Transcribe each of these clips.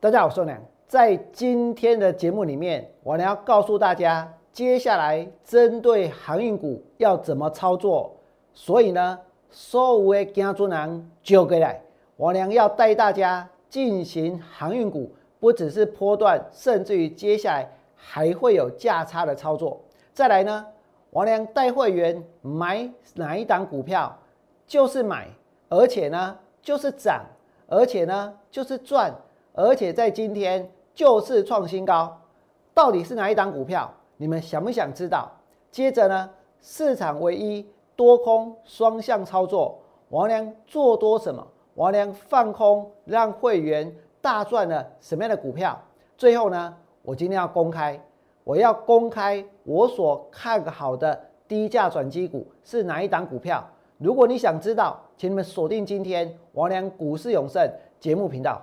大家好，我是梁。在今天的节目里面，我呢要告诉大家，接下来针对航运股要怎么操作。所以呢，所有的家族人就过来，我娘要带大家进行航运股，不只是波段，甚至于接下来还会有价差的操作。再来呢，我娘带会员买哪一档股票，就是买，而且呢就是涨，而且呢就是赚。而且在今天就是创新高，到底是哪一档股票？你们想不想知道？接着呢，市场唯一多空双向操作，王良做多什么？王良放空，让会员大赚了什么样的股票？最后呢，我今天要公开，我要公开我所看好的低价转机股是哪一档股票？如果你想知道，请你们锁定今天王良股市永胜节目频道。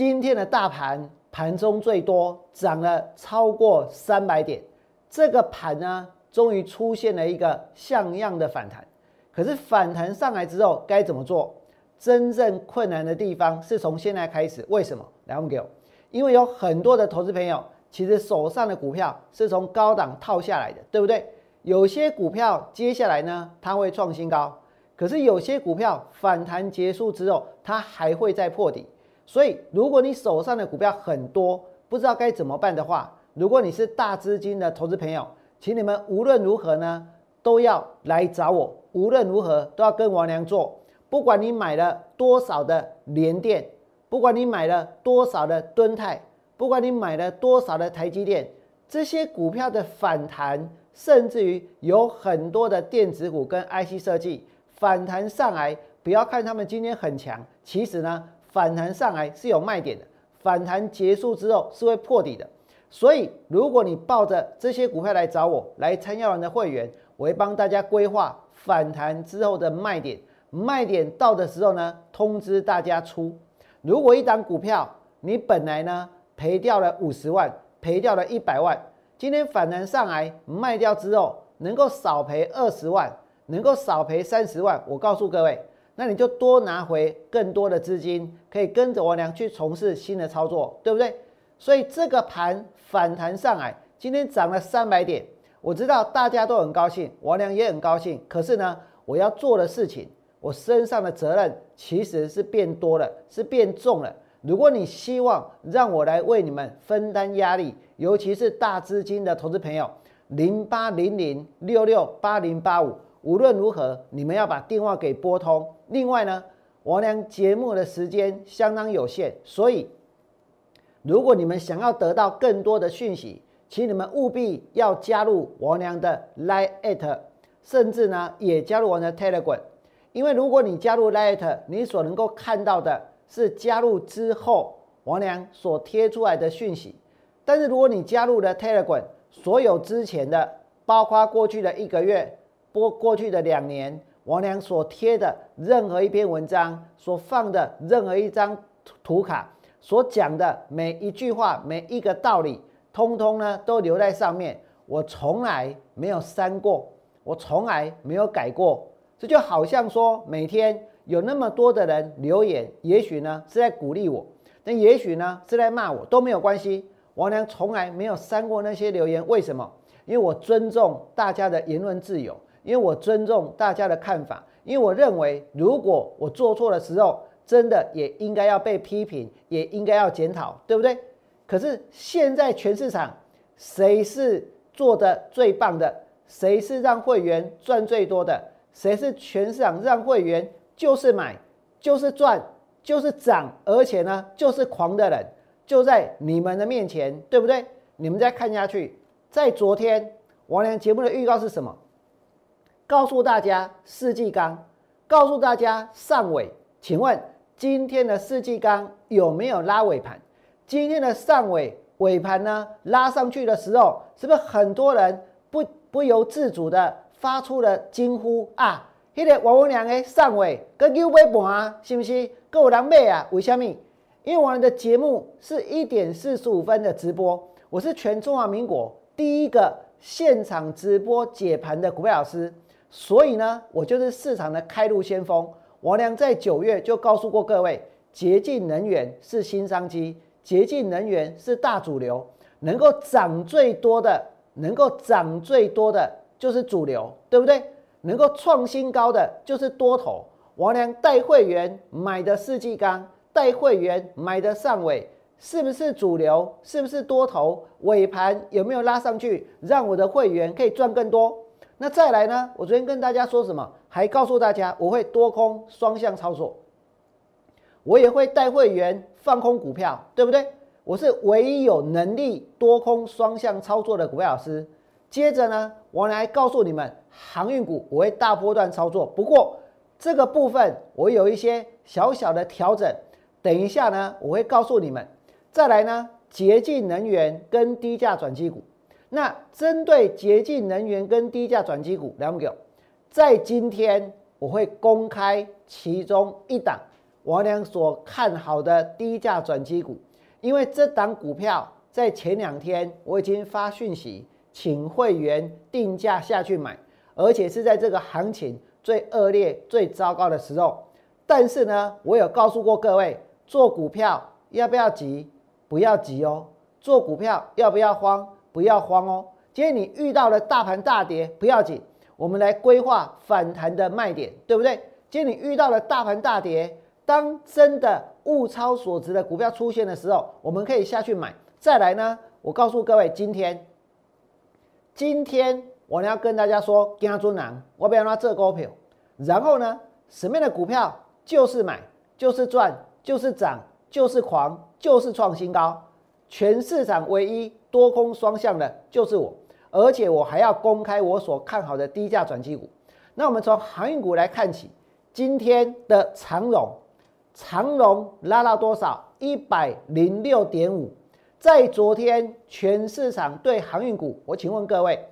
今天的大盘。盘中最多涨了超过三百点，这个盘呢，终于出现了一个像样的反弹。可是反弹上来之后该怎么做？真正困难的地方是从现在开始。为什么？来问给我。因为有很多的投资朋友，其实手上的股票是从高档套下来的，对不对？有些股票接下来呢，它会创新高，可是有些股票反弹结束之后，它还会再破底。所以，如果你手上的股票很多，不知道该怎么办的话，如果你是大资金的投资朋友，请你们无论如何呢，都要来找我。无论如何都要跟王良做。不管你买了多少的联电，不管你买了多少的敦泰，不管你买了多少的台积电，这些股票的反弹，甚至于有很多的电子股跟 IC 设计反弹上来，不要看他们今天很强，其实呢。反弹上来是有卖点的，反弹结束之后是会破底的，所以如果你抱着这些股票来找我来参加完的会员，我会帮大家规划反弹之后的卖点，卖点到的时候呢，通知大家出。如果一档股票你本来呢赔掉了五十万，赔掉了一百万，今天反弹上来卖掉之后，能够少赔二十万，能够少赔三十万，我告诉各位。那你就多拿回更多的资金，可以跟着我娘去从事新的操作，对不对？所以这个盘反弹上来，今天涨了三百点，我知道大家都很高兴，我娘也很高兴。可是呢，我要做的事情，我身上的责任其实是变多了，是变重了。如果你希望让我来为你们分担压力，尤其是大资金的投资朋友，零八零零六六八零八五。无论如何，你们要把电话给拨通。另外呢，王良节目的时间相当有限，所以如果你们想要得到更多的讯息，请你们务必要加入王良的 Line，at，甚至呢也加入我的 Telegram。因为如果你加入 Line，at，你所能够看到的是加入之后王良所贴出来的讯息。但是如果你加入了 Telegram，所有之前的，包括过去的一个月。播过去的两年，王良所贴的任何一篇文章，所放的任何一张图卡，所讲的每一句话，每一个道理，通通呢都留在上面。我从来没有删过，我从来没有改过。这就好像说，每天有那么多的人留言，也许呢是在鼓励我，但也许呢是在骂我，都没有关系。王良从来没有删过那些留言，为什么？因为我尊重大家的言论自由。因为我尊重大家的看法，因为我认为，如果我做错的时候，真的也应该要被批评，也应该要检讨，对不对？可是现在全市场谁是做的最棒的？谁是让会员赚最多的？谁是全市场让会员就是买就是赚就是涨，而且呢就是狂的人，就在你们的面前，对不对？你们再看下去，在昨天王良节目的预告是什么？告诉大家世纪钢，告诉大家上尾，请问今天的世纪钢有没有拉尾盘？今天的上尾尾盘呢拉上去的时候，是不是很多人不不由自主的发出了惊呼啊？迄个王文良的上尾跟牛尾盘啊，是不是够人买啊？为什么？因为我们的节目是一点四十五分的直播，我是全中华民国第一个现场直播解盘的股票老师，所以呢，我就是市场的开路先锋。王良在九月就告诉过各位，洁净能源是新商机，洁净能源是大主流，能够涨最多的，能够涨最多的就是主流，对不对？能够创新高的就是多头。王良带会员买的世纪钢。带会员买的上尾是不是主流？是不是多头？尾盘有没有拉上去，让我的会员可以赚更多？那再来呢？我昨天跟大家说什么？还告诉大家我会多空双向操作，我也会带会员放空股票，对不对？我是唯一有能力多空双向操作的股票老师。接着呢，我来告诉你们，航运股我会大波段操作，不过这个部分我有一些小小的调整。等一下呢，我会告诉你们。再来呢，洁净能源跟低价转机股。那针对洁净能源跟低价转机股，两个，在今天我会公开其中一档王良所看好的低价转机股，因为这档股票在前两天我已经发讯息，请会员定价下去买，而且是在这个行情最恶劣、最糟糕的时候。但是呢，我有告诉过各位。做股票要不要急？不要急哦。做股票要不要慌？不要慌哦。今天你遇到了大盘大跌，不要紧，我们来规划反弹的卖点，对不对？今天你遇到了大盘大跌，当真的物超所值的股票出现的时候，我们可以下去买。再来呢，我告诉各位，今天，今天我要跟大家说，跟尊难，我不要让这股票。然后呢，什么样的股票就是买，就是赚。就是涨，就是狂，就是创新高，全市场唯一多空双向的就是我，而且我还要公开我所看好的低价转机股。那我们从航运股来看起，今天的长荣，长荣拉到多少？一百零六点五。在昨天，全市场对航运股，我请问各位，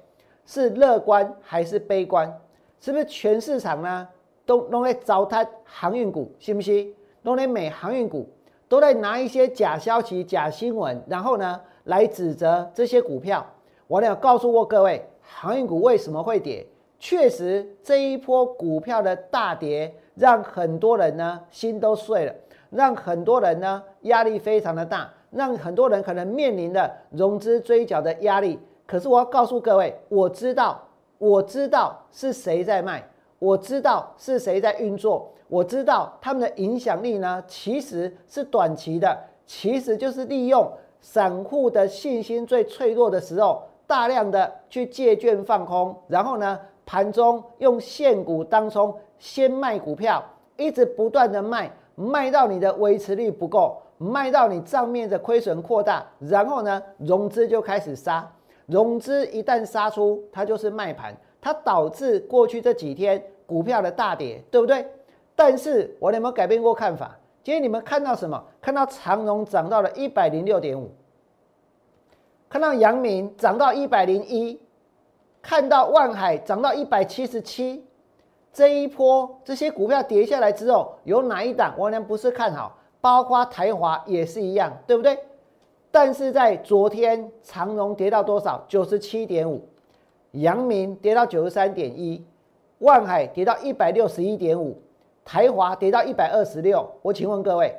是乐观还是悲观？是不是全市场呢都都在糟蹋航运股？信不信？都连美航运股都在拿一些假消息、假新闻，然后呢来指责这些股票。我有告诉过各位，航运股为什么会跌？确实，这一波股票的大跌，让很多人呢心都碎了，让很多人呢压力非常的大，让很多人可能面临的融资追缴的压力。可是我要告诉各位，我知道，我知道是谁在卖，我知道是谁在运作。我知道他们的影响力呢，其实是短期的，其实就是利用散户的信心最脆弱的时候，大量的去借券放空，然后呢，盘中用现股当冲，先卖股票，一直不断的卖，卖到你的维持率不够，卖到你账面的亏损扩大，然后呢，融资就开始杀，融资一旦杀出，它就是卖盘，它导致过去这几天股票的大跌，对不对？但是我有没有改变过看法？今天你们看到什么？看到长荣涨到了一百零六点五，看到阳明涨到一百零一，看到万海涨到一百七十七。这一波这些股票跌下来之后，有哪一档我娘不是看好？包括台华也是一样，对不对？但是在昨天，长荣跌到多少？九十七点五，阳明跌到九十三点一，万海跌到一百六十一点五。台华跌到一百二十六，我请问各位，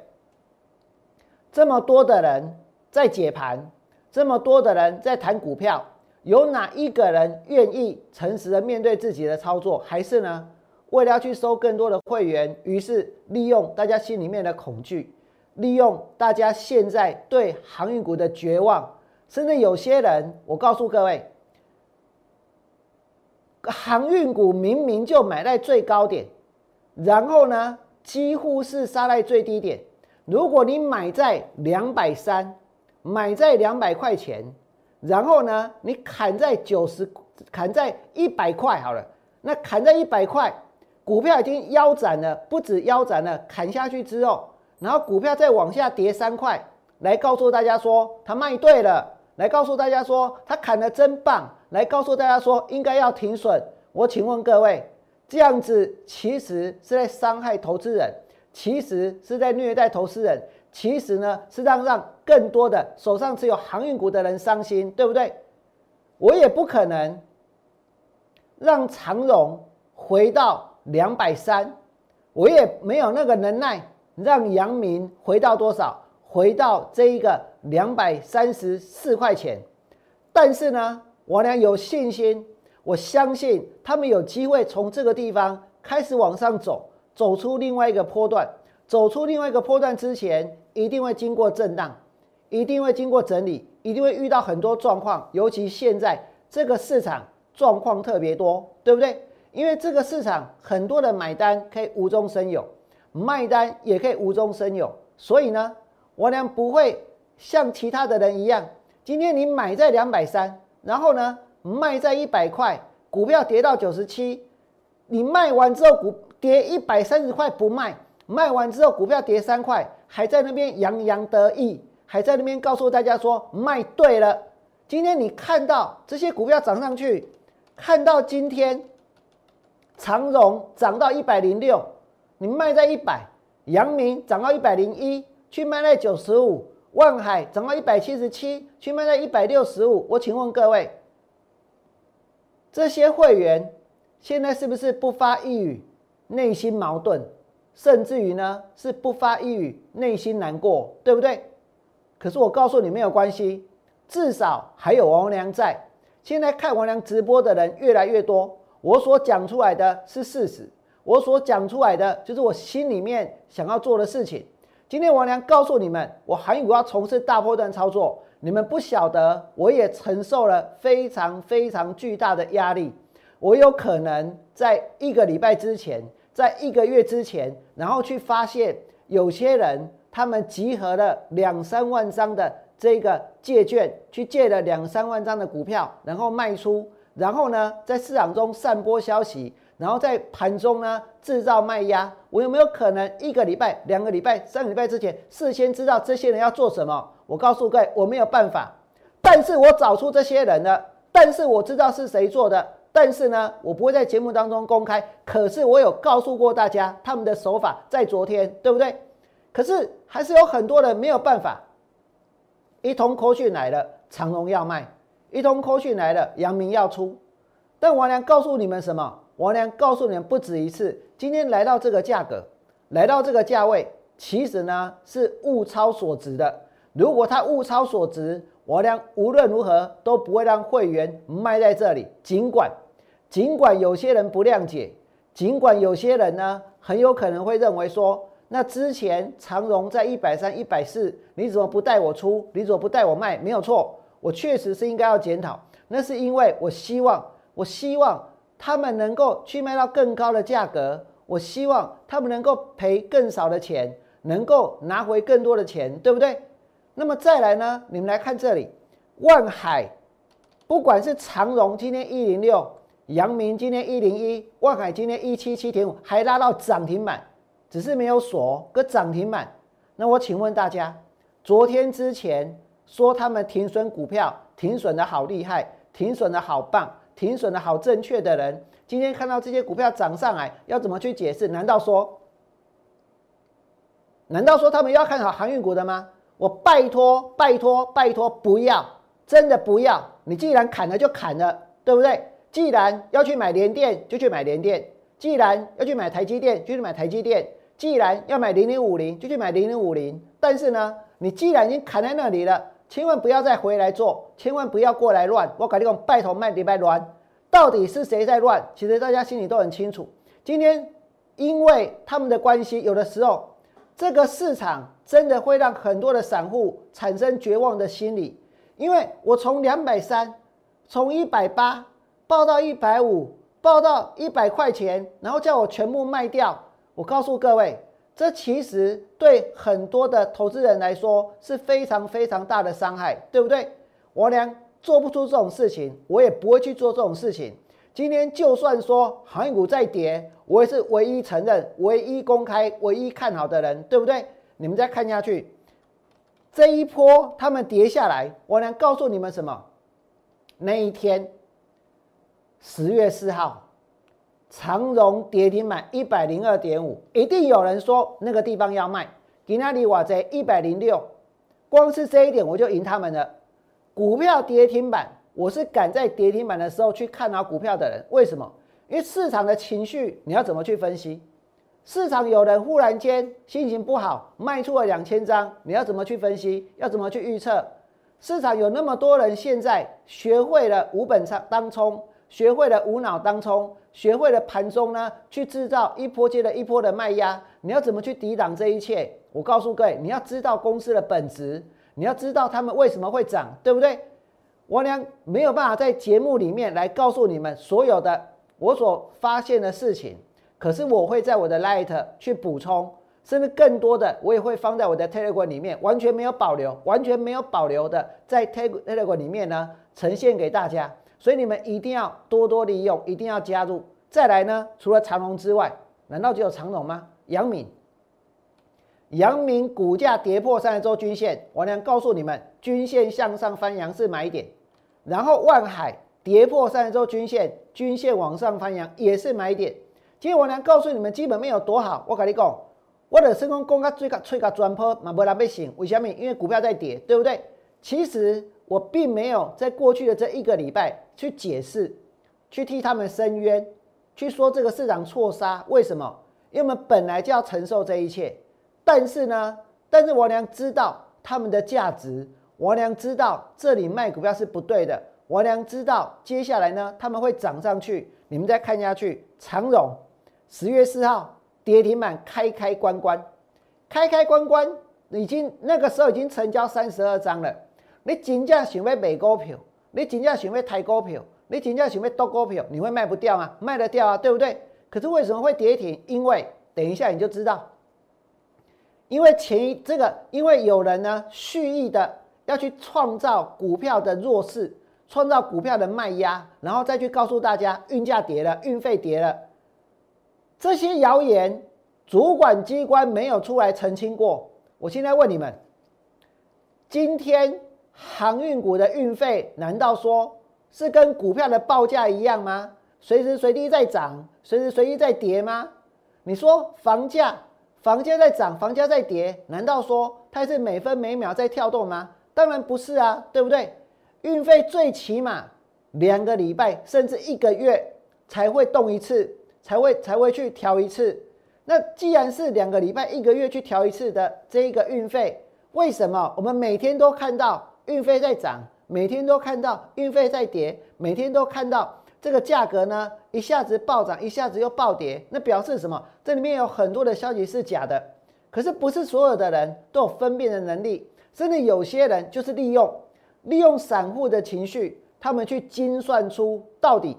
这么多的人在解盘，这么多的人在谈股票，有哪一个人愿意诚实的面对自己的操作？还是呢，为了要去收更多的会员，于是利用大家心里面的恐惧，利用大家现在对航运股的绝望，甚至有些人，我告诉各位，航运股明明就买在最高点。然后呢，几乎是杀在最低点。如果你买在两百三，买在两百块钱，然后呢，你砍在九十，砍在一百块好了。那砍在一百块，股票已经腰斩了，不止腰斩了，砍下去之后，然后股票再往下跌三块，来告诉大家说他卖对了，来告诉大家说他砍的真棒，来告诉大家说应该要停损。我请问各位，这样子其实是在伤害投资人，其实是在虐待投资人，其实呢是让让更多的手上持有航运股的人伤心，对不对？我也不可能让长荣回到两百三，我也没有那个能耐让阳明回到多少，回到这一个两百三十四块钱。但是呢，我俩有信心，我相信他们有机会从这个地方开始往上走，走出另外一个坡段。走出另外一个坡段之前，一定会经过震荡，一定会经过整理。一定会遇到很多状况，尤其现在这个市场状况特别多，对不对？因为这个市场很多的买单可以无中生有，卖单也可以无中生有，所以呢，我俩不会像其他的人一样，今天你买在两百三，然后呢卖在一百块，股票跌到九十七，你卖完之后股跌一百三十块不卖，卖完之后股票跌三块，还在那边洋洋得意。还在那边告诉大家说卖对了。今天你看到这些股票涨上去，看到今天长荣涨到一百零六，你卖在一百；阳明涨到一百零一，去卖在九十五；万海涨到一百七十七，去卖在一百六十五。我请问各位，这些会员现在是不是不发一语，内心矛盾，甚至于呢是不发一语，内心难过，对不对？可是我告诉你没有关系，至少还有王良在。现在看王良直播的人越来越多，我所讲出来的是事实，我所讲出来的就是我心里面想要做的事情。今天王良告诉你们，我韩宇要从事大波段操作，你们不晓得，我也承受了非常非常巨大的压力。我有可能在一个礼拜之前，在一个月之前，然后去发现有些人。他们集合了两三万张的这个借券，去借了两三万张的股票，然后卖出，然后呢，在市场中散播消息，然后在盘中呢制造卖压。我有没有可能一个礼拜、两个礼拜、三个礼拜之前事先知道这些人要做什么？我告诉各位，我没有办法，但是我找出这些人了，但是我知道是谁做的，但是呢，我不会在节目当中公开。可是我有告诉过大家他们的手法，在昨天，对不对？可是还是有很多人没有办法。一通扣讯来了，长荣要卖；一通扣讯来了，阳明要出。但王良告诉你们什么？王良告诉你们不止一次，今天来到这个价格，来到这个价位，其实呢是物超所值的。如果它物超所值，王良无论如何都不会让会员卖在这里。尽管尽管有些人不谅解，尽管有些人呢很有可能会认为说。那之前长荣在一百三、一百四，你怎么不带我出？你怎么不带我卖？没有错，我确实是应该要检讨。那是因为我希望，我希望他们能够去卖到更高的价格，我希望他们能够赔更少的钱，能够拿回更多的钱，对不对？那么再来呢？你们来看这里，万海，不管是长荣今天一零六，阳明今天一零一，万海今天一七七点五，还拉到涨停板。只是没有锁个涨停板，那我请问大家，昨天之前说他们停损股票，停损的好厉害，停损的好棒，停损的好正确的人，今天看到这些股票涨上来，要怎么去解释？难道说，难道说他们要看好航运股的吗？我拜托拜托拜托，不要，真的不要！你既然砍了就砍了，对不对？既然要去买联电，就去买联电；既然要去买台积电，就去买台积电。既然要买零零五零，就去买零零五零。但是呢，你既然已经砍在那里了，千万不要再回来做，千万不要过来乱。我搞这种，拜托卖礼拜乱，到底是谁在乱？其实大家心里都很清楚。今天因为他们的关系，有的时候这个市场真的会让很多的散户产生绝望的心理。因为我从两百三，从一百八报到一百五，报到一百块钱，然后叫我全部卖掉。我告诉各位，这其实对很多的投资人来说是非常非常大的伤害，对不对？我俩做不出这种事情，我也不会去做这种事情。今天就算说航运股在跌，我也是唯一承认、唯一公开、唯一看好的人，对不对？你们再看下去，这一波他们跌下来，我能告诉你们什么？那一天，十月四号，长荣跌停板一百零二点五，一定有人说那个地方要卖。给那里瓦在一百零六，光是这一点我就赢他们了。股票跌停板，我是赶在跌停板的时候去看好股票的人。为什么？因为市场的情绪你要怎么去分析？市场有人忽然间心情不好，卖出了两千张，你要怎么去分析？要怎么去预测？市场有那么多人现在学会了无本仓当冲，学会了无脑当冲，学会了盘中呢去制造一波接着一波的卖压，你要怎么去抵挡这一切？我告诉各位，你要知道公司的本质，你要知道他们为什么会涨，对不对？我俩没有办法在节目里面来告诉你们所有的我所发现的事情。可是我会在我的 Light 去补充，甚至更多的我也会放在我的 Telegram 里面，完全没有保留，完全没有保留的在 Telegram 里面呢呈现给大家。所以你们一定要多多利用，一定要加入。再来呢，除了长隆之外，难道只有长隆吗？杨敏，杨敏股价跌破三十周均线，我能告诉你们，均线向上翻阳是买点。然后万海跌破三十周均线，均线往上翻阳也是买点。今天我能告诉你们基本面有多好，我跟你讲，我的升空攻到最高最高转坡，嘛不然被醒。为什么？因为股票在跌，对不对？其实我并没有在过去的这一个礼拜去解释，去替他们申冤，去说这个市场错杀。为什么？因为我们本来就要承受这一切。但是呢，但是我娘知道他们的价值，我娘知道这里卖股票是不对的，我娘知道接下来呢他们会涨上去。你们再看下去，长荣。十月四号跌停板开开关关，开开关关已经那个时候已经成交三十二张了。你真正想要买股票，你真正想要抬股票，你真正想要多股票，你会卖不掉吗？卖得掉啊，对不对？可是为什么会跌停？因为等一下你就知道，因为前一这个，因为有人呢蓄意的要去创造股票的弱势，创造股票的卖压，然后再去告诉大家运价跌了，运费跌了。这些谣言，主管机关没有出来澄清过。我现在问你们：今天航运股的运费，难道说是跟股票的报价一样吗？随时随地在涨，随时随地在跌吗？你说房价，房价在涨，房价在跌，难道说它是每分每秒在跳动吗？当然不是啊，对不对？运费最起码两个礼拜，甚至一个月才会动一次。才会才会去调一次。那既然是两个礼拜、一个月去调一次的这一个运费，为什么我们每天都看到运费在涨，每天都看到运费在跌，每天都看到这个价格呢一下子暴涨，一下子又暴跌？那表示什么？这里面有很多的消息是假的。可是不是所有的人都有分辨的能力，甚至有些人就是利用利用散户的情绪，他们去精算出到底。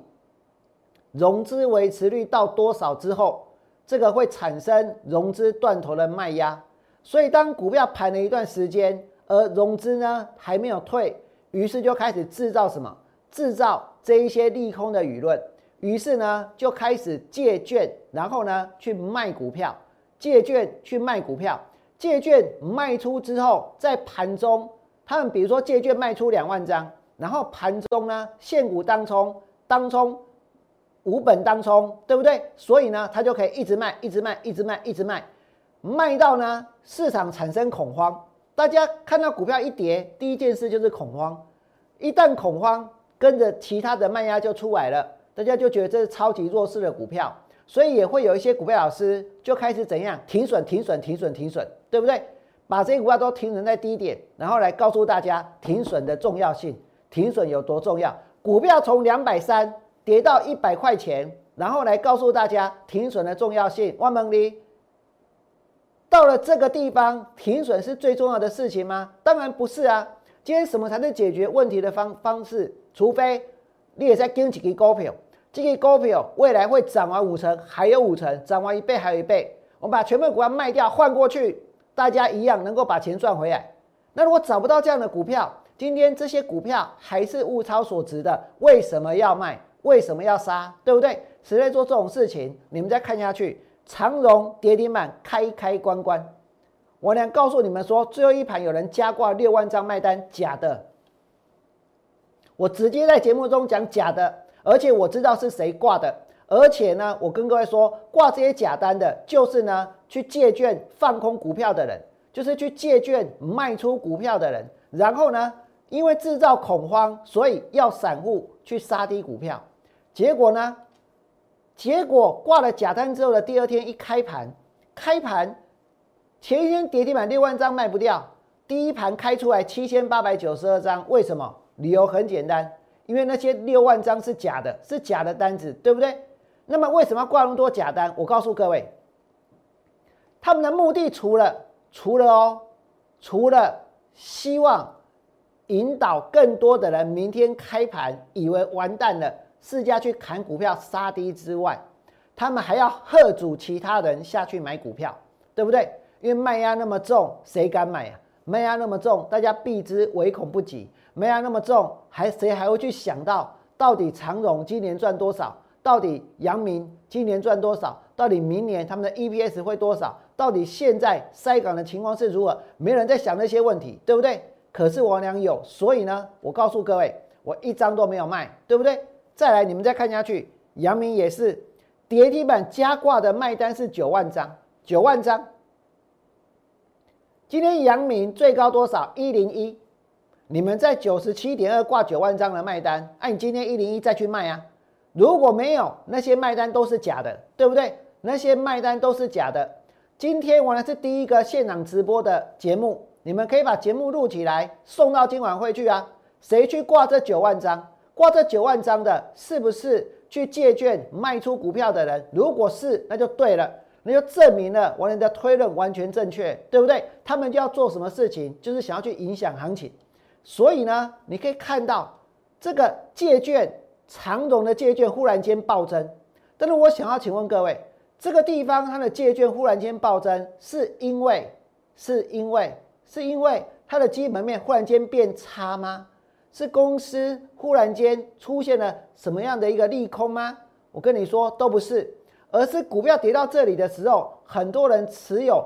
融资维持率到多少之后，这个会产生融资断头的卖压。所以当股票盘了一段时间，而融资呢还没有退，于是就开始制造什么？制造这一些利空的舆论。于是呢就开始借券，然后呢去卖股票，借券去卖股票，借券卖出之后，在盘中，他们比如说借券卖出两万张，然后盘中呢现股当冲，当冲。无本当冲，对不对？所以呢，它就可以一直卖，一直卖，一直卖，一直卖，卖到呢市场产生恐慌。大家看到股票一跌，第一件事就是恐慌。一旦恐慌，跟着其他的卖压就出来了，大家就觉得这是超级弱势的股票，所以也会有一些股票老师就开始怎样停损、停损、停损、停损，对不对？把这些股票都停损在低点，然后来告诉大家停损的重要性，停损有多重要。股票从两百三。跌到一百块钱，然后来告诉大家停损的重要性。万蒙里到了这个地方，停损是最重要的事情吗？当然不是啊。今天什么才是解决问题的方方式？除非你也在跟几个股票，这个股票未来会涨完五成，还有五成，涨完一倍还有一倍。我们把全部股票卖掉换过去，大家一样能够把钱赚回来。那如果找不到这样的股票，今天这些股票还是物超所值的，为什么要卖？为什么要杀？对不对？谁在做这种事情？你们再看下去，长荣跌停板开开关关，我俩告诉你们说，最后一盘有人加挂六万张卖单，假的。我直接在节目中讲假的，而且我知道是谁挂的，而且呢，我跟各位说，挂这些假单的，就是呢去借券放空股票的人，就是去借券卖出股票的人，然后呢，因为制造恐慌，所以要散户去杀低股票，结果呢，结果挂了假单之后的第二天一开盘，开盘。前一天跌停板六万张卖不掉，第一盘开出来七千八百九十二张，为什么？理由很简单，因为那些六万张是假的，是假的单子，对不对？那么为什么要挂那么多假单？我告诉各位，他们的目的除了除了哦，除了希望引导更多的人明天开盘以为完蛋了，市价去砍股票杀低之外，他们还要喝阻其他人下去买股票，对不对？因为卖压那么重，谁敢买啊？卖压那么重，大家避之唯恐不及。卖压那么重，还谁还会去想到到底长荣今年赚多少？到底阳明今年赚多少？到底明年他们的 EPS 会多少？到底现在塞港的情况是如何？没人在想那些问题，对不对？可是王良有，所以呢，我告诉各位，我一张都没有卖，对不对？再来，你们再看下去，阳明也是跌停板加挂的卖单是九万张，九万张。今天阳明最高多少？一零一，你们在九十七点二挂九万张的卖单，按，你今天一零一再去卖啊？如果没有那些卖单都是假的，对不对？那些卖单都是假的。今天我呢是第一个现场直播的节目，你们可以把节目录起来送到今晚会去啊。谁去挂这九万张？挂这九万张的，是不是去借券卖出股票的人？如果是，那就对了。那就证明了我们的推论完全正确，对不对？他们就要做什么事情，就是想要去影响行情。所以呢，你可以看到这个借券长融的借券忽然间暴增。但是我想要请问各位，这个地方它的借券忽然间暴增，是因为是因为是因为它的基本面忽然间变差吗？是公司忽然间出现了什么样的一个利空吗？我跟你说，都不是。而是股票跌到这里的时候，很多人持有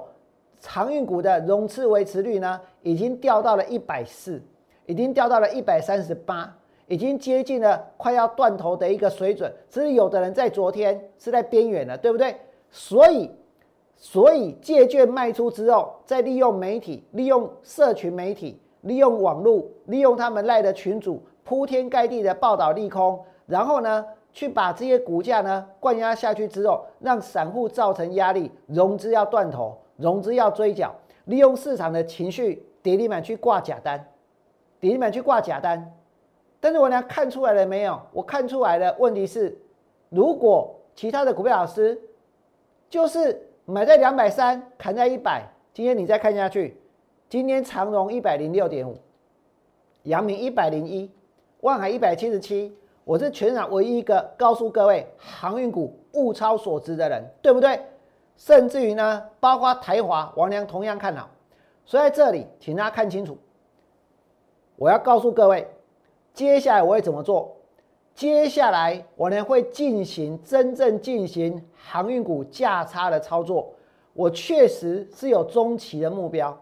长运股的融资维持率呢，已经掉到了一百四，已经掉到了一百三十八，已经接近了快要断头的一个水准。只是有的人在昨天是在边缘了，对不对？所以，所以借券卖出之后，再利用媒体、利用社群媒体、利用网络、利用他们赖的群主铺天盖地的报道利空，然后呢？去把这些股价呢灌压下去之后，让散户造成压力，融资要断头，融资要追缴，利用市场的情绪，跌停板去挂假单，跌停板去挂假单。但是我俩看出来了没有？我看出来了。问题是，如果其他的股票老师就是买在两百三，砍在一百，今天你再看下去，今天长荣一百零六点五，阳明一百零一，万海一百七十七。我是全场唯一一个告诉各位航运股物超所值的人，对不对？甚至于呢，包括台华、王良同样看好。所以在这里，请大家看清楚，我要告诉各位，接下来我会怎么做？接下来我呢会进行真正进行航运股价差的操作。我确实是有中期的目标，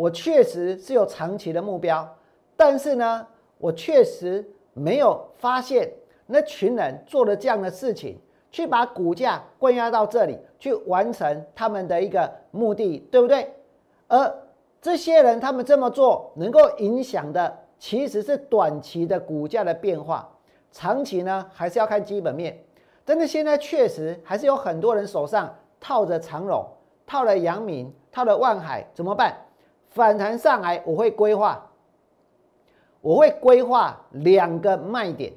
我确实是有长期的目标，但是呢，我确实。没有发现那群人做了这样的事情，去把股价关押到这里，去完成他们的一个目的，对不对？而这些人他们这么做，能够影响的其实是短期的股价的变化，长期呢还是要看基本面。但是现在确实还是有很多人手上套着长荣，套了阳明，套了万海，怎么办？反弹上来我会规划。我会规划两个卖点，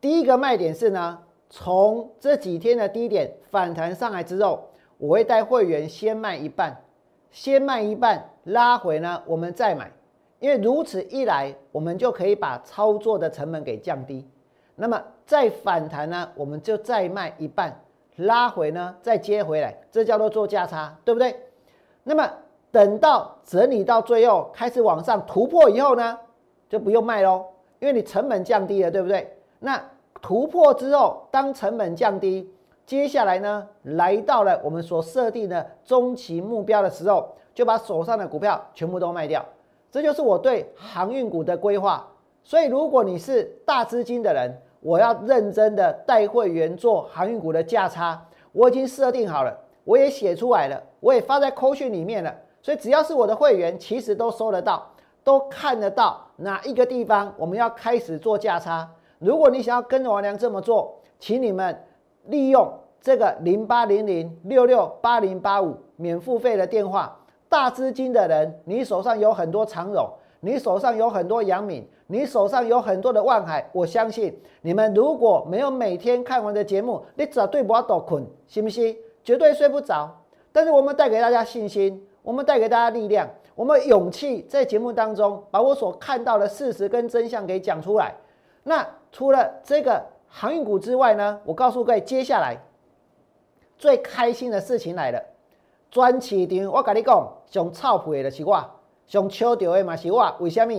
第一个卖点是呢，从这几天的低点反弹上来之后，我会带会员先卖一半，先卖一半拉回呢，我们再买，因为如此一来，我们就可以把操作的成本给降低。那么再反弹呢，我们就再卖一半，拉回呢再接回来，这叫做做价差，对不对？那么等到整理到最后开始往上突破以后呢？就不用卖喽，因为你成本降低了，对不对？那突破之后，当成本降低，接下来呢，来到了我们所设定的中期目标的时候，就把手上的股票全部都卖掉。这就是我对航运股的规划。所以，如果你是大资金的人，我要认真的带会员做航运股的价差，我已经设定好了，我也写出来了，我也发在扣讯里面了。所以，只要是我的会员，其实都收得到，都看得到哪一个地方我们要开始做价差。如果你想要跟着王良这么做，请你们利用这个零八零零六六八零八五免付费的电话。大资金的人，你手上有很多长荣，你手上有很多阳敏，你手上有很多的万海。我相信你们如果没有每天看完的节目，你绝对不要多困，信不信？绝对睡不着。但是我们带给大家信心，我们带给大家力量，我们勇气，在节目当中把我所看到的事实跟真相给讲出来。那除了这个航运股之外呢？我告诉各位，接下来最开心的事情来了。专市场，我跟你讲，上臭屁的是我，上笑掉的嘛是我。为什么？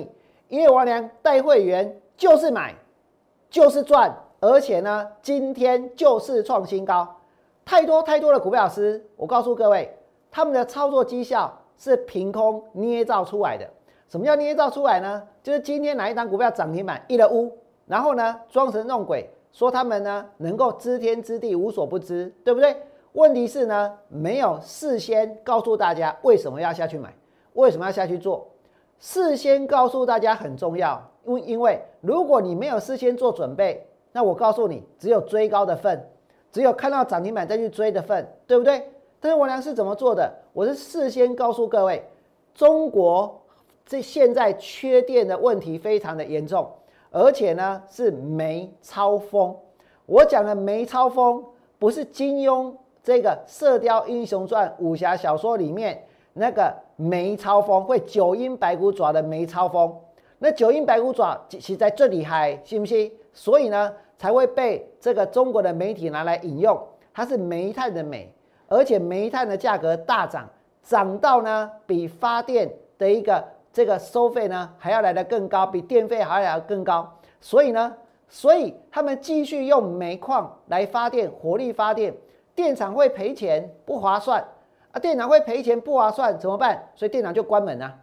因为王良带会员就是买，就是赚，而且呢，今天就是创新高。太多太多的股票老师，我告诉各位，他们的操作绩效是凭空捏造出来的。什么叫捏造出来呢？就是今天哪一档股票涨停板一了乌，然后呢装神弄鬼，说他们呢能够知天知地无所不知，对不对？问题是呢，没有事先告诉大家为什么要下去买，为什么要下去做？事先告诉大家很重要，因为因为如果你没有事先做准备，那我告诉你，只有追高的份，只有看到涨停板再去追的份，对不对？但是我俩是怎么做的？我是事先告诉各位，中国这现在缺电的问题非常的严重，而且呢是煤超风。我讲的煤超风不是金庸。这个《射雕英雄传》武侠小说里面那个梅超风会九阴白骨爪的梅超风，那九阴白骨爪其实在最厉害，信不信？所以呢，才会被这个中国的媒体拿来引用。它是煤炭的煤，而且煤炭的价格大涨，涨到呢比发电的一个这个收费呢还要来得更高，比电费还要更高。所以呢，所以他们继续用煤矿来发电，火力发电。电厂会赔钱，不划算啊！电厂会赔钱，不划算，怎么办？所以电厂就关门啊，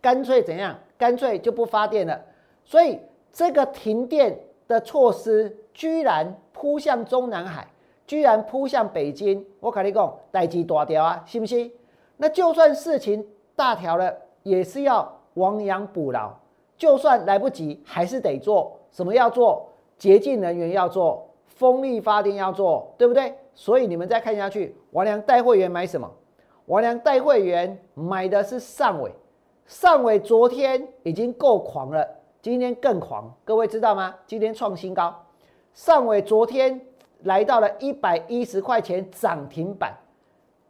干脆怎样？干脆就不发电了。所以这个停电的措施居然扑向中南海，居然扑向北京。我跟你讲，代机大条啊，信不信？那就算事情大条了，也是要亡羊补牢。就算来不及，还是得做。什么要做？洁净能源要做，风力发电要做，对不对？所以你们再看下去，王良带会员买什么？王良带会员买的是上尾，上尾昨天已经够狂了，今天更狂，各位知道吗？今天创新高，上尾昨天来到了一百一十块钱涨停板，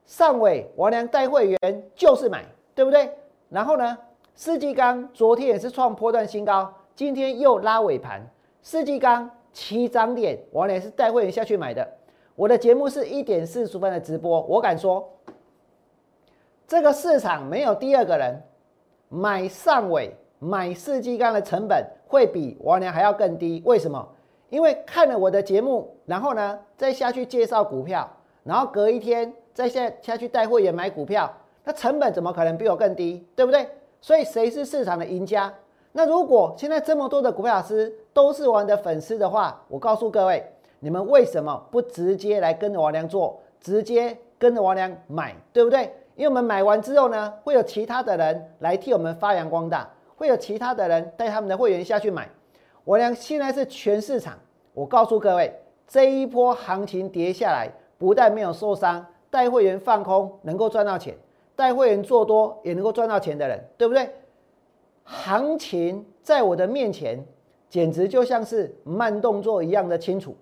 上尾王良带会员就是买，对不对？然后呢，世纪钢昨天也是创波段新高，今天又拉尾盘，世纪钢起涨点，王良是带会员下去买的。我的节目是一点四十分的直播，我敢说，这个市场没有第二个人买上尾、买四季钢的成本会比王良还要更低。为什么？因为看了我的节目，然后呢再下去介绍股票，然后隔一天再下下去带会员买股票，那成本怎么可能比我更低？对不对？所以谁是市场的赢家？那如果现在这么多的股票老师都是我的粉丝的话，我告诉各位。你们为什么不直接来跟着王良做，直接跟着王良买，对不对？因为我们买完之后呢，会有其他的人来替我们发扬光大，会有其他的人带他们的会员下去买。王良现在是全市场，我告诉各位，这一波行情跌下来，不但没有受伤，带会员放空能够赚到钱，带会员做多也能够赚到钱的人，对不对？行情在我的面前，简直就像是慢动作一样的清楚。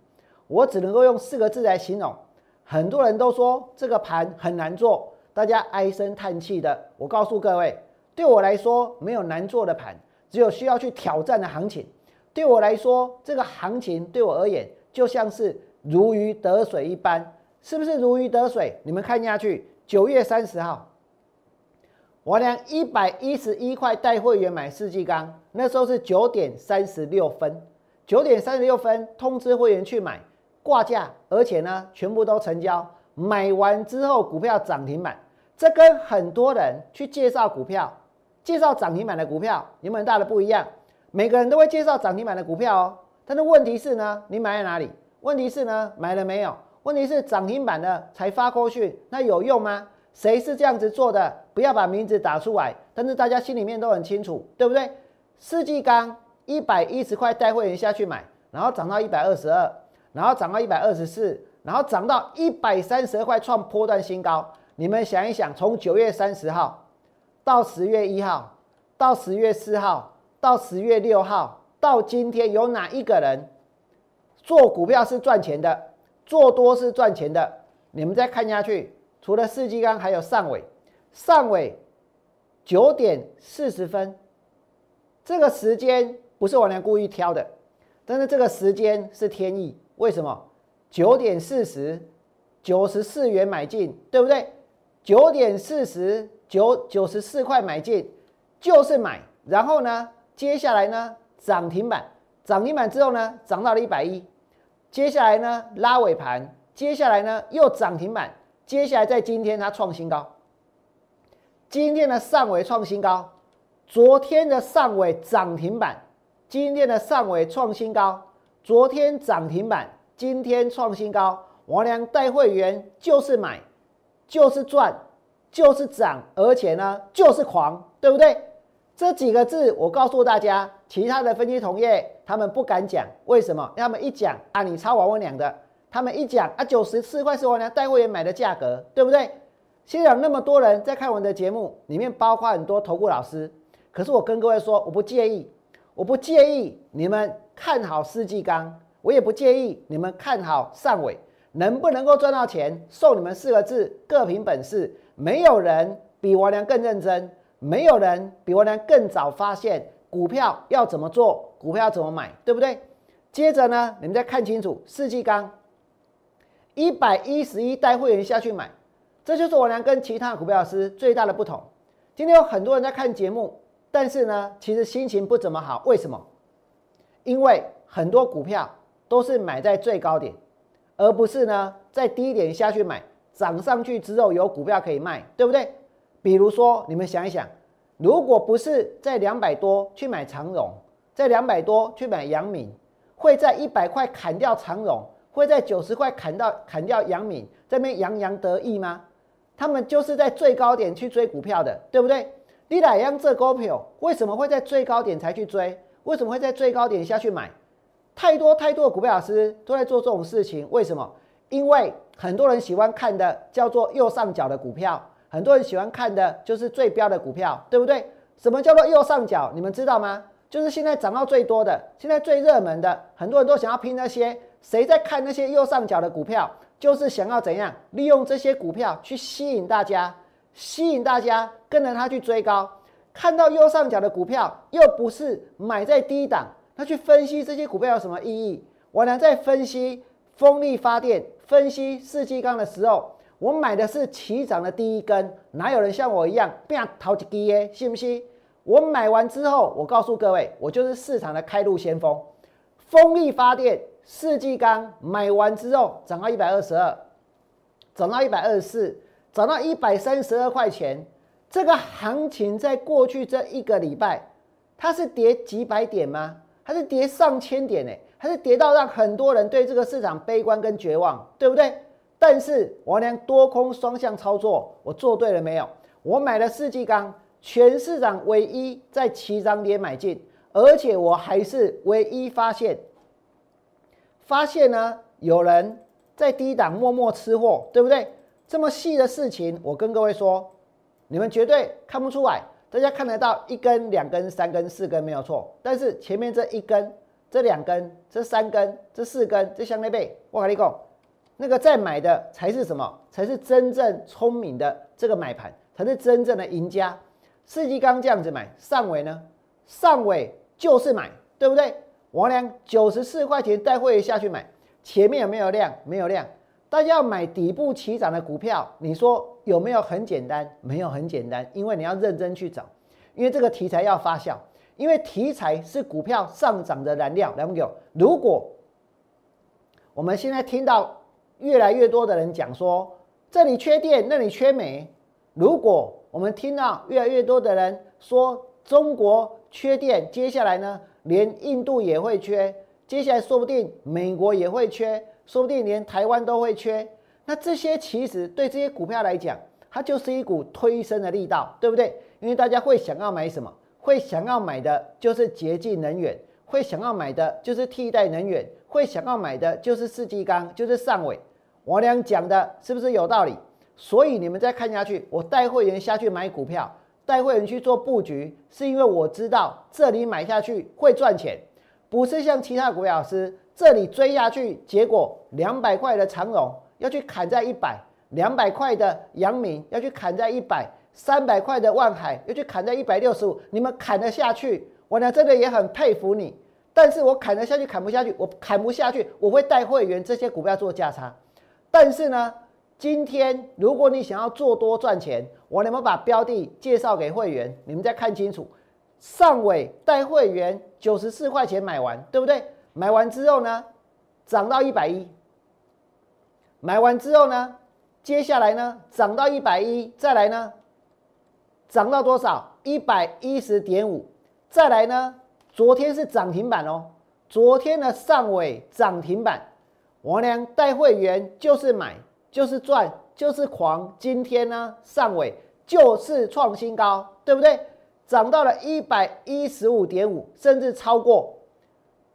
我只能够用四个字来形容，很多人都说这个盘很难做，大家唉声叹气的。我告诉各位，对我来说没有难做的盘，只有需要去挑战的行情。对我来说，这个行情对我而言就像是如鱼得水一般，是不是如鱼得水？你们看下去，九月三十号，我俩一百一十一块带会员买世纪钢，那时候是九点三十六分，九点三十六分通知会员去买。挂价，而且呢，全部都成交。买完之后，股票涨停板，这跟很多人去介绍股票、介绍涨停板的股票有没有很大的不一样？每个人都会介绍涨停板的股票哦，但是问题是呢，你买在哪里？问题是呢，买了没有？问题是涨停板的才发过去，那有用吗？谁是这样子做的？不要把名字打出来，但是大家心里面都很清楚，对不对？世纪刚一百一十块带会员下去买，然后涨到一百二十二，然后涨到一百二十四，然后涨到一百三十块创波段新高。你们想一想，从九月三十号到十月一号，到十月四号。到十月六号到今天，有哪一个人做股票是赚钱的，做多是赚钱的？你们再看下去，除了世纪刚，还有上尾，上尾九点四十分，这个时间不是我娘故意挑的，但是这个时间是天意。为什么？九点四十，九十四元买进，对不对？九点四十九九十四块买进，就是买，然后呢？接下来呢，涨停板，涨停板之后呢，涨到了一百一。接下来呢，拉尾盘，接下来呢，又涨停板。接下来在今天它创新高，今天的上尾创新高，昨天的上尾涨停板，今天的上尾创新高，昨天涨停板，今天创新高。王良带会员就是买，就是赚，就是涨，而且呢，就是狂，对不对？这几个字，我告诉大家，其他的分析同业他们不敢讲，为什么？他们一讲啊，你抄王文良的，他们一讲啊，九十四块是王良带会员买的价格，对不对？现在那么多人在看我们的节目，里面包括很多投顾老师，可是我跟各位说，我不介意，我不介意你们看好世纪钢，我也不介意你们看好上尾，能不能够赚到钱？送你们四个字：各凭本事。没有人比王良更认真。没有人比我俩更早发现股票要怎么做，股票要怎么买，对不对？接着呢，你们再看清楚，世纪钢一百一十一带会员下去买，这就是我俩跟其他股票师最大的不同。今天有很多人在看节目，但是呢，其实心情不怎么好。为什么？因为很多股票都是买在最高点，而不是呢在低点下去买，涨上去之后有股票可以卖，对不对？比如说，你们想一想，如果不是在两百多去买长荣，在两百多去买阳明，会在一百块砍掉长荣，会在九十块砍到砍掉阳明，这边洋洋得意吗？他们就是在最高点去追股票的，对不对？你哪样这股票为什么会在最高点才去追？为什么会在最高点下去买？太多太多的股票老师都在做这种事情，为什么？因为很多人喜欢看的叫做右上角的股票。很多人喜欢看的就是最标的股票，对不对？什么叫做右上角？你们知道吗？就是现在涨到最多的，现在最热门的，很多人都想要拼那些。谁在看那些右上角的股票？就是想要怎样利用这些股票去吸引大家，吸引大家跟着他去追高。看到右上角的股票，又不是买在低档，他去分析这些股票有什么意义？我呢在分析风力发电、分析四季钢的时候。我买的是起涨的第一根，哪有人像我一样变淘几低耶？信不信？我买完之后，我告诉各位，我就是市场的开路先锋。风力发电，四季钢买完之后涨到一百二十二，涨到一百二十四，涨到一百三十二块钱。这个行情在过去这一个礼拜，它是跌几百点吗？还是跌上千点呢？还是跌到让很多人对这个市场悲观跟绝望，对不对？但是我连多空双向操作，我做对了没有？我买了世纪钢，全市场唯一在起涨点买进，而且我还是唯一发现，发现呢有人在低档默默吃货，对不对？这么细的事情，我跟各位说，你们绝对看不出来。大家看得到一根、两根、三根、四根没有错，但是前面这一根、这两根、这三根、这四根，这相内背，我跟你讲。那个在买的才是什么？才是真正聪明的这个买盘，才是真正的赢家。世纪刚这样子买，上尾呢？上尾就是买，对不对？王良九十四块钱带会员下去买，前面有没有量？没有量。大家要买底部起涨的股票，你说有没有很简单？没有很简单，因为你要认真去找，因为这个题材要发酵，因为题材是股票上涨的燃料。来，不如果我们现在听到。越来越多的人讲说，这里缺电，那里缺煤，如果我们听到越来越多的人说中国缺电，接下来呢，连印度也会缺，接下来说不定美国也会缺，说不定连台湾都会缺。那这些其实对这些股票来讲，它就是一股推升的力道，对不对？因为大家会想要买什么？会想要买的就是洁净能源，会想要买的就是替代能源，会想要买的就是四季钢，就是上尾。我俩讲的是不是有道理？所以你们再看下去，我带会员下去买股票，带会员去做布局，是因为我知道这里买下去会赚钱，不是像其他股票老师这里追下去，结果两百块的长荣要去砍在一百，两百块的阳明要去砍在一百，三百块的万海要去砍在一百六十五，你们砍得下去，我呢真的也很佩服你，但是我砍得下去，砍不下去，我砍不下去，我会带会员这些股票做价差。但是呢，今天如果你想要做多赚钱，我能不能把标的介绍给会员？你们再看清楚，上尾带会员九十四块钱买完，对不对？买完之后呢，涨到一百一。买完之后呢，接下来呢，涨到一百一，再来呢，涨到多少？一百一十点五。再来呢，昨天是涨停板哦，昨天的上尾涨停板。我俩带会员就是买，就是赚，就是狂。今天呢，上尾就是创新高，对不对？涨到了一百一十五点五，甚至超过。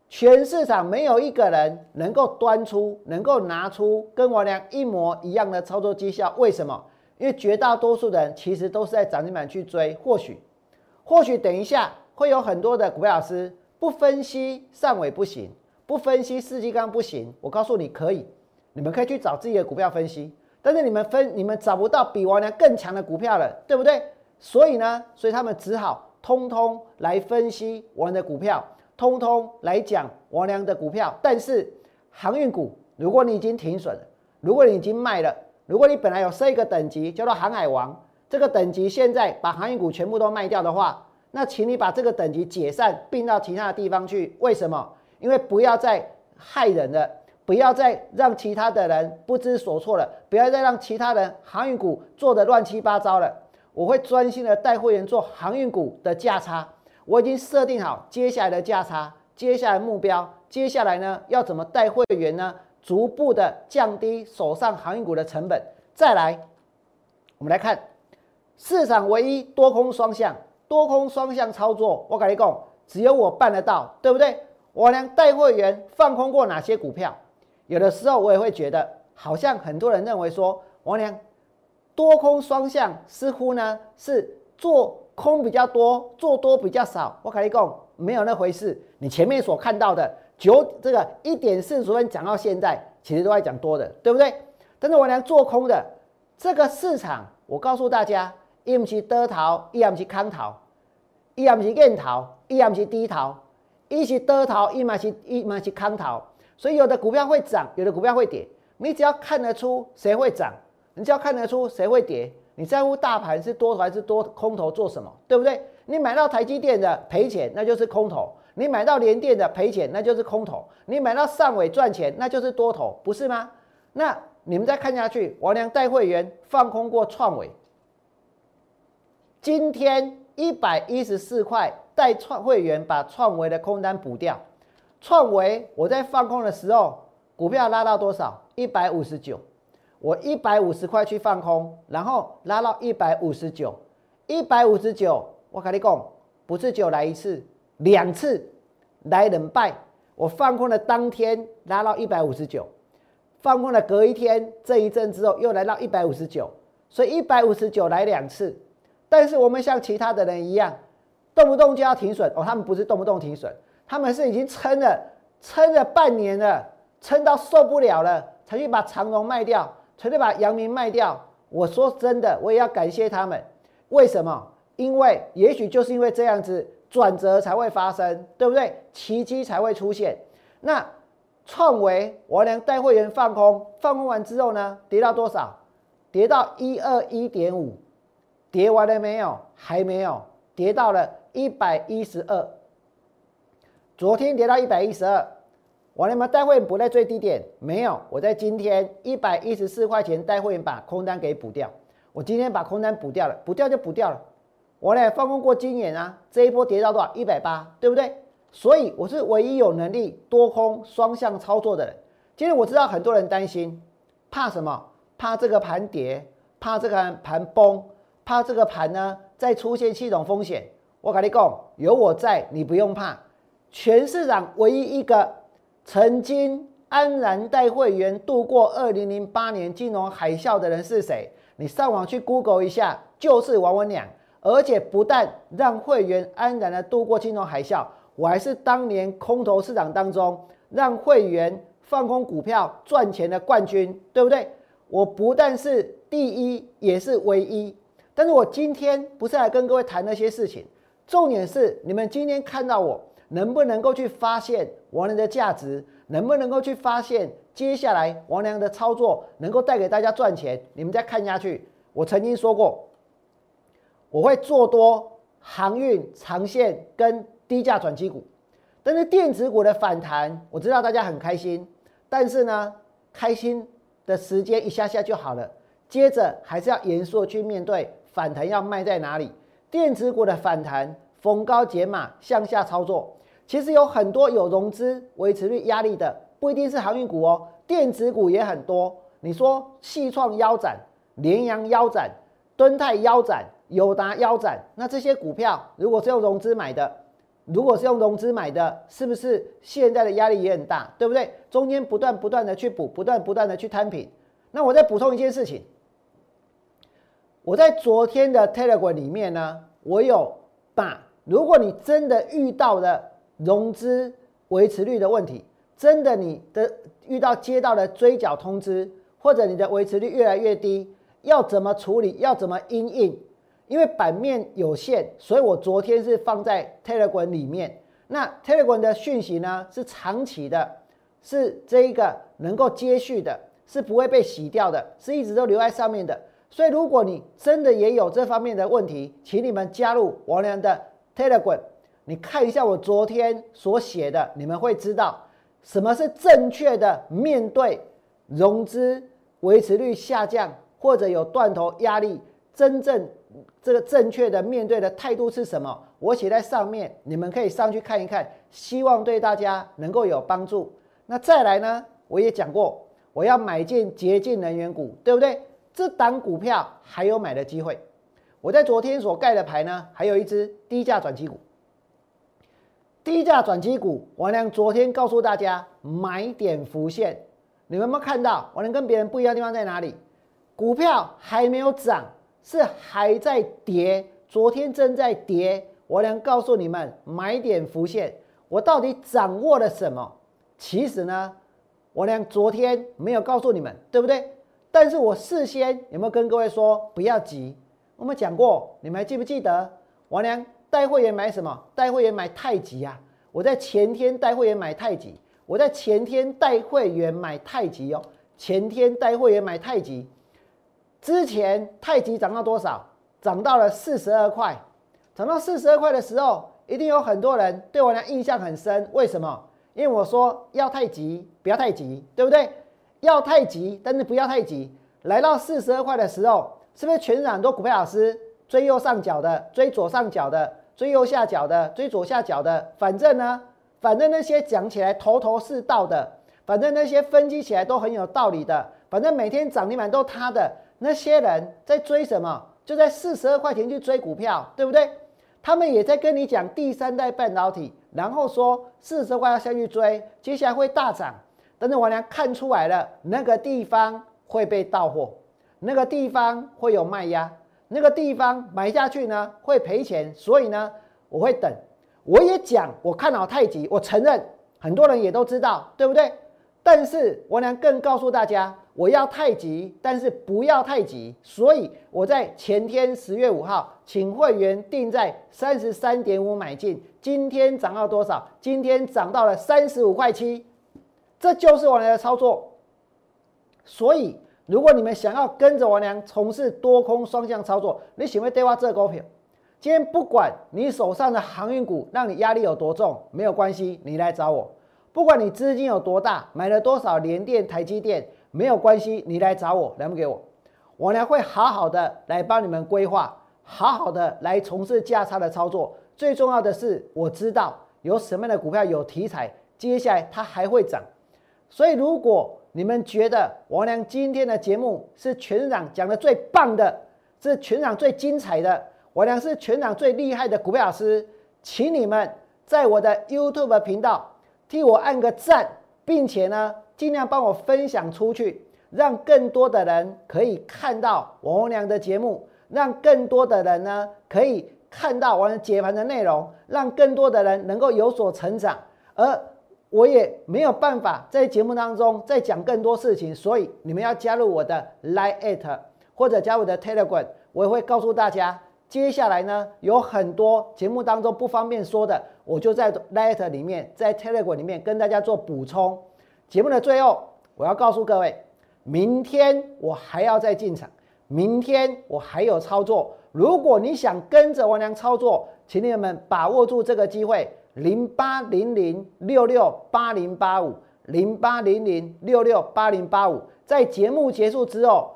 全市场没有一个人能够端出、能够拿出跟我俩一模一样的操作绩效。为什么？因为绝大多数人其实都是在涨停板去追。或许，或许等一下会有很多的股票老师不分析上尾不行。不分析四季钢不行，我告诉你可以，你们可以去找自己的股票分析，但是你们分你们找不到比王良更强的股票了，对不对？所以呢，所以他们只好通通来分析王良的股票，通通来讲王良的股票。但是航运股，如果你已经停损了，如果你已经卖了，如果你本来有设一个等级叫做航海王，这个等级现在把航运股全部都卖掉的话，那请你把这个等级解散并到其他的地方去。为什么？因为不要再害人了，不要再让其他的人不知所措了，不要再让其他人航运股做的乱七八糟了。我会专心的带会员做航运股的价差，我已经设定好接下来的价差，接下来目标，接下来呢要怎么带会员呢？逐步的降低手上航运股的成本。再来，我们来看市场唯一多空双向，多空双向操作，我跟你讲，只有我办得到，对不对？我俩带会员放空过哪些股票？有的时候我也会觉得，好像很多人认为说，我俩多空双向，似乎呢是做空比较多，做多比较少。我跟你讲，没有那回事。你前面所看到的九这个一点四十分讲到现在，其实都在讲多的，对不对？但是我俩做空的这个市场，我告诉大家，一不是得逃，一不是康逃，一不是硬逃，一不是低逃。一是多头，一嘛是一嘛是空头，所以有的股票会涨，有的股票会跌。你只要看得出谁会涨，你只要看得出谁会跌，你在乎大盘是多头还是多空头做什么，对不对？你买到台积电的赔钱，那就是空头；你买到联电的赔钱，那就是空头；你买到上尾赚钱，那就是多头，不是吗？那你们再看下去，王良带会员放空过创伟，今天一百一十四块。带创会员把创维的空单补掉，创维我在放空的时候，股票拉到多少？一百五十九，我一百五十块去放空，然后拉到一百五十九，一百五十九，我跟你讲，不是九来一次，两次来两拜。我放空的当天拉到一百五十九，放空的隔一天这一阵之后又来到一百五十九，所以一百五十九来两次。但是我们像其他的人一样。动不动就要停损哦，他们不是动不动停损，他们是已经撑了撑了半年了，撑到受不了了，才去把长荣卖掉，才去把阳明卖掉。我说真的，我也要感谢他们。为什么？因为也许就是因为这样子，转折才会发生，对不对？奇迹才会出现。那创维，我连带会员放空，放空完之后呢，跌到多少？跌到一二一点五，跌完了没有？还没有，跌到了。一百一十二，昨天跌到一百一十二，我那么带会员补在最低点没有？我在今天一百一十四块钱带会员把空单给补掉。我今天把空单补掉了，补掉就补掉了。我呢放空过今年啊，这一波跌到多少？一百八，对不对？所以我是唯一有能力多空双向操作的人。今天我知道很多人担心，怕什么？怕这个盘跌，怕这个盘崩，怕这个盘呢再出现系统风险。我跟你讲，有我在，你不用怕。全市场唯一一个曾经安然带会员度过二零零八年金融海啸的人是谁？你上网去 Google 一下，就是王文良。而且不但让会员安然的度过金融海啸，我还是当年空头市场当中让会员放空股票赚钱的冠军，对不对？我不但是第一，也是唯一。但是我今天不是来跟各位谈那些事情，重点是你们今天看到我能不能够去发现王良的价值，能不能够去发现接下来王良的操作能够带给大家赚钱？你们再看下去，我曾经说过。我会做多航运长线跟低价转机股，但是电子股的反弹，我知道大家很开心，但是呢，开心的时间一下下就好了，接着还是要严肃的去面对反弹要卖在哪里。电子股的反弹逢高解码向下操作，其实有很多有融资维持率压力的，不一定是航运股哦，电子股也很多。你说细创腰斩、联阳腰斩、敦泰腰斩。友达腰斩，那这些股票如果是用融资买的，如果是用融资买的，是不是现在的压力也很大，对不对？中间不断不断的去补，不断不断的去摊平。那我再补充一件事情，我在昨天的 Telegram 里面呢，我有把，如果你真的遇到了融资维持率的问题，真的你的遇到接到了追缴通知，或者你的维持率越来越低，要怎么处理？要怎么应应？因为版面有限，所以我昨天是放在 Telegram 里面。那 Telegram 的讯息呢是长期的，是这一个能够接续的，是不会被洗掉的，是一直都留在上面的。所以如果你真的也有这方面的问题，请你们加入王良的 Telegram，你看一下我昨天所写的，你们会知道什么是正确的面对融资维持率下降或者有断头压力，真正。这个正确的面对的态度是什么？我写在上面，你们可以上去看一看，希望对大家能够有帮助。那再来呢？我也讲过，我要买进洁净能源股，对不对？这档股票还有买的机会。我在昨天所盖的牌呢，还有一只低价转机股。低价转机股，王良昨天告诉大家买点浮现，你们有没有看到？王良跟别人不一样的地方在哪里？股票还没有涨。是还在跌，昨天正在跌。我能告诉你们买点浮现，我到底掌握了什么？其实呢，我俩昨天没有告诉你们，对不对？但是我事先有没有跟各位说不要急？我们讲过，你们还记不记得？我俩带会员买什么？带会员买太极啊！我在前天带会员买太极，我在前天带会员买太极哦，前天带会员买太极。之前太极涨到多少？涨到了四十二块。涨到四十二块的时候，一定有很多人对我的印象很深。为什么？因为我说要太极，不要太急，对不对？要太急，但是不要太急。来到四十二块的时候，是不是全场很多股票老师追右上角的，追左上角的，追右下角的，追左下角的？反正呢，反正那些讲起来头头是道的，反正那些分析起来都很有道理的，反正每天涨停板都他的。那些人在追什么？就在四十二块钱去追股票，对不对？他们也在跟你讲第三代半导体，然后说四十块要下去追，接下来会大涨。但是我俩看出来了，那个地方会被到货，那个地方会有卖压，那个地方买下去呢会赔钱。所以呢，我会等。我也讲，我看好太极，我承认很多人也都知道，对不对？但是我俩更告诉大家。我要太极，但是不要太极，所以我在前天十月五号请会员定在三十三点五买进，今天涨到多少？今天涨到了三十五块七，这就是我的操作。所以，如果你们想要跟着我娘从事多空双向操作，你喜欢对话这个股票？今天不管你手上的航运股让你压力有多重，没有关系，你来找我。不管你资金有多大，买了多少联电、台积电。没有关系，你来找我，来不给我。我呢会好好的来帮你们规划，好好的来从事价差的操作。最重要的是，我知道有什么样的股票有题材，接下来它还会涨。所以，如果你们觉得王良今天的节目是全场讲的最棒的，是全场最精彩的，王良是全场最厉害的股票老师，请你们在我的 YouTube 频道替我按个赞，并且呢，尽量帮我分享出去，让更多的人可以看到王良的节目，让更多的人呢可以。看到我解盘的内容，让更多的人能够有所成长，而我也没有办法在节目当中再讲更多事情，所以你们要加入我的 Line 或者加入我的 Telegram，我也会告诉大家，接下来呢有很多节目当中不方便说的，我就在 Line 里面，在 Telegram 里面跟大家做补充。节目的最后，我要告诉各位，明天我还要再进场，明天我还有操作。如果你想跟着王良操作，请你们把握住这个机会，零八零零六六八零八五，零八零零六六八零八五，在节目结束之后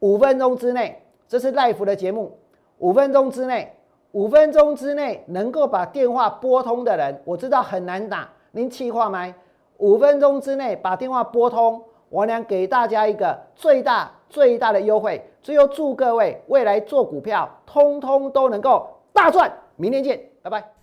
五分钟之内，这是 live 的节目，五分钟之内，五分钟之内能够把电话拨通的人，我知道很难打，您气话吗？五分钟之内把电话拨通，我俩给大家一个最大最大的优惠。最后祝各位未来做股票，通通都能够大赚。明天见，拜拜。